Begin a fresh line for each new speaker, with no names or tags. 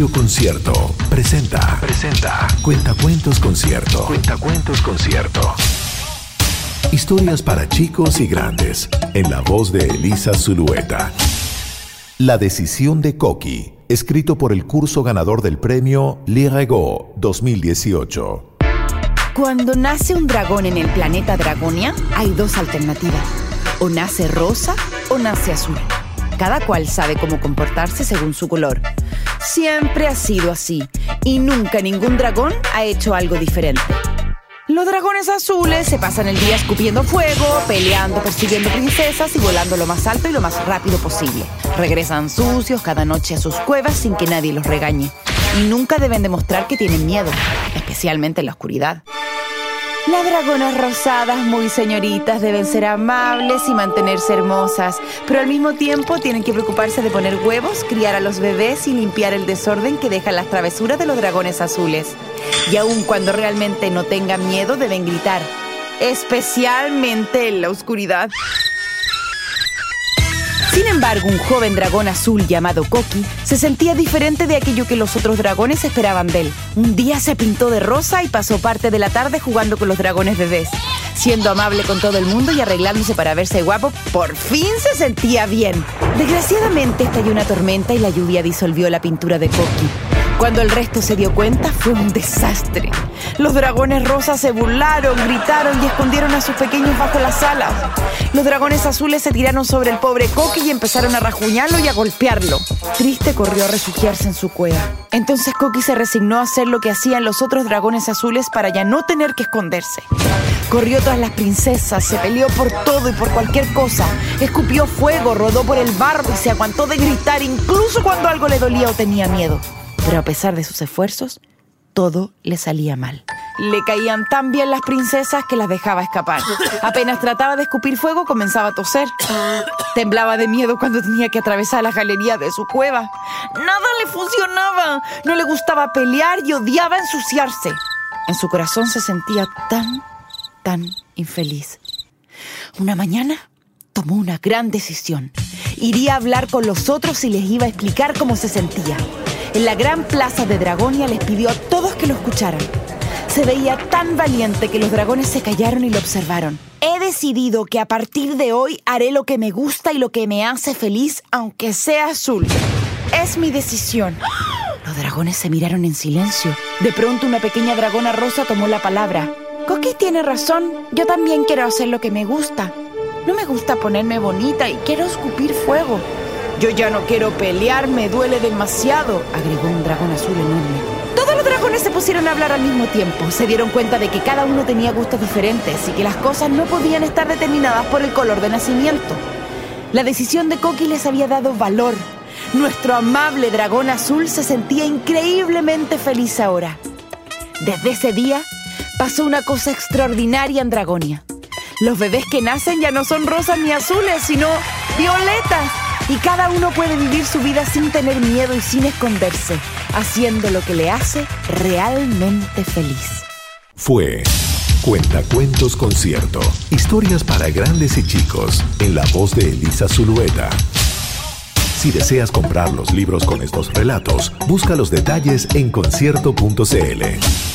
Radio Concierto presenta. Presenta. Cuentacuentos Concierto. Cuentacuentos Concierto. Historias para chicos y grandes. En la voz de Elisa Zulueta. La decisión de Coqui. Escrito por el curso ganador del premio Lirego 2018.
Cuando nace un dragón en el planeta Dragonia, hay dos alternativas. O nace rosa o nace azul. Cada cual sabe cómo comportarse según su color. Siempre ha sido así y nunca ningún dragón ha hecho algo diferente. Los dragones azules se pasan el día escupiendo fuego, peleando, persiguiendo princesas y volando lo más alto y lo más rápido posible. Regresan sucios cada noche a sus cuevas sin que nadie los regañe. Y nunca deben demostrar que tienen miedo, especialmente en la oscuridad. Las dragonas rosadas, muy señoritas, deben ser amables y mantenerse hermosas, pero al mismo tiempo tienen que preocuparse de poner huevos, criar a los bebés y limpiar el desorden que dejan las travesuras de los dragones azules. Y aun cuando realmente no tengan miedo, deben gritar, especialmente en la oscuridad. Sin embargo, un joven dragón azul llamado Koki se sentía diferente de aquello que los otros dragones esperaban de él. Un día se pintó de rosa y pasó parte de la tarde jugando con los dragones bebés. Siendo amable con todo el mundo y arreglándose para verse guapo, por fin se sentía bien. Desgraciadamente estalló una tormenta y la lluvia disolvió la pintura de Koki. Cuando el resto se dio cuenta, fue un desastre. Los dragones rosas se burlaron, gritaron y escondieron a sus pequeños bajo las alas. Los dragones azules se tiraron sobre el pobre Coqui y empezaron a rajuñarlo y a golpearlo. Triste corrió a refugiarse en su cueva. Entonces Coqui se resignó a hacer lo que hacían los otros dragones azules para ya no tener que esconderse. Corrió tras las princesas, se peleó por todo y por cualquier cosa. Escupió fuego, rodó por el barro y se aguantó de gritar incluso cuando algo le dolía o tenía miedo. Pero a pesar de sus esfuerzos, todo le salía mal. Le caían tan bien las princesas que las dejaba escapar. Apenas trataba de escupir fuego, comenzaba a toser. Temblaba de miedo cuando tenía que atravesar la galería de su cueva. Nada le funcionaba. No le gustaba pelear y odiaba ensuciarse. En su corazón se sentía tan, tan infeliz. Una mañana tomó una gran decisión. Iría a hablar con los otros y les iba a explicar cómo se sentía. En la gran plaza de Dragonia les pidió a todos que lo escucharan. Se veía tan valiente que los dragones se callaron y lo observaron. He decidido que a partir de hoy haré lo que me gusta y lo que me hace feliz, aunque sea azul. Es mi decisión. Los dragones se miraron en silencio. De pronto una pequeña dragona rosa tomó la palabra. Coqui tiene razón. Yo también quiero hacer lo que me gusta. No me gusta ponerme bonita y quiero escupir fuego. Yo ya no quiero pelear, me duele demasiado, agregó un dragón azul enorme. Todos los dragones se pusieron a hablar al mismo tiempo. Se dieron cuenta de que cada uno tenía gustos diferentes y que las cosas no podían estar determinadas por el color de nacimiento. La decisión de Koki les había dado valor. Nuestro amable dragón azul se sentía increíblemente feliz ahora. Desde ese día pasó una cosa extraordinaria en Dragonia. Los bebés que nacen ya no son rosas ni azules, sino violetas y cada uno puede vivir su vida sin tener miedo y sin esconderse, haciendo lo que le hace realmente feliz.
Fue Cuentacuentos Concierto. Historias para grandes y chicos, en la voz de Elisa Zulueta. Si deseas comprar los libros con estos relatos, busca los detalles en concierto.cl.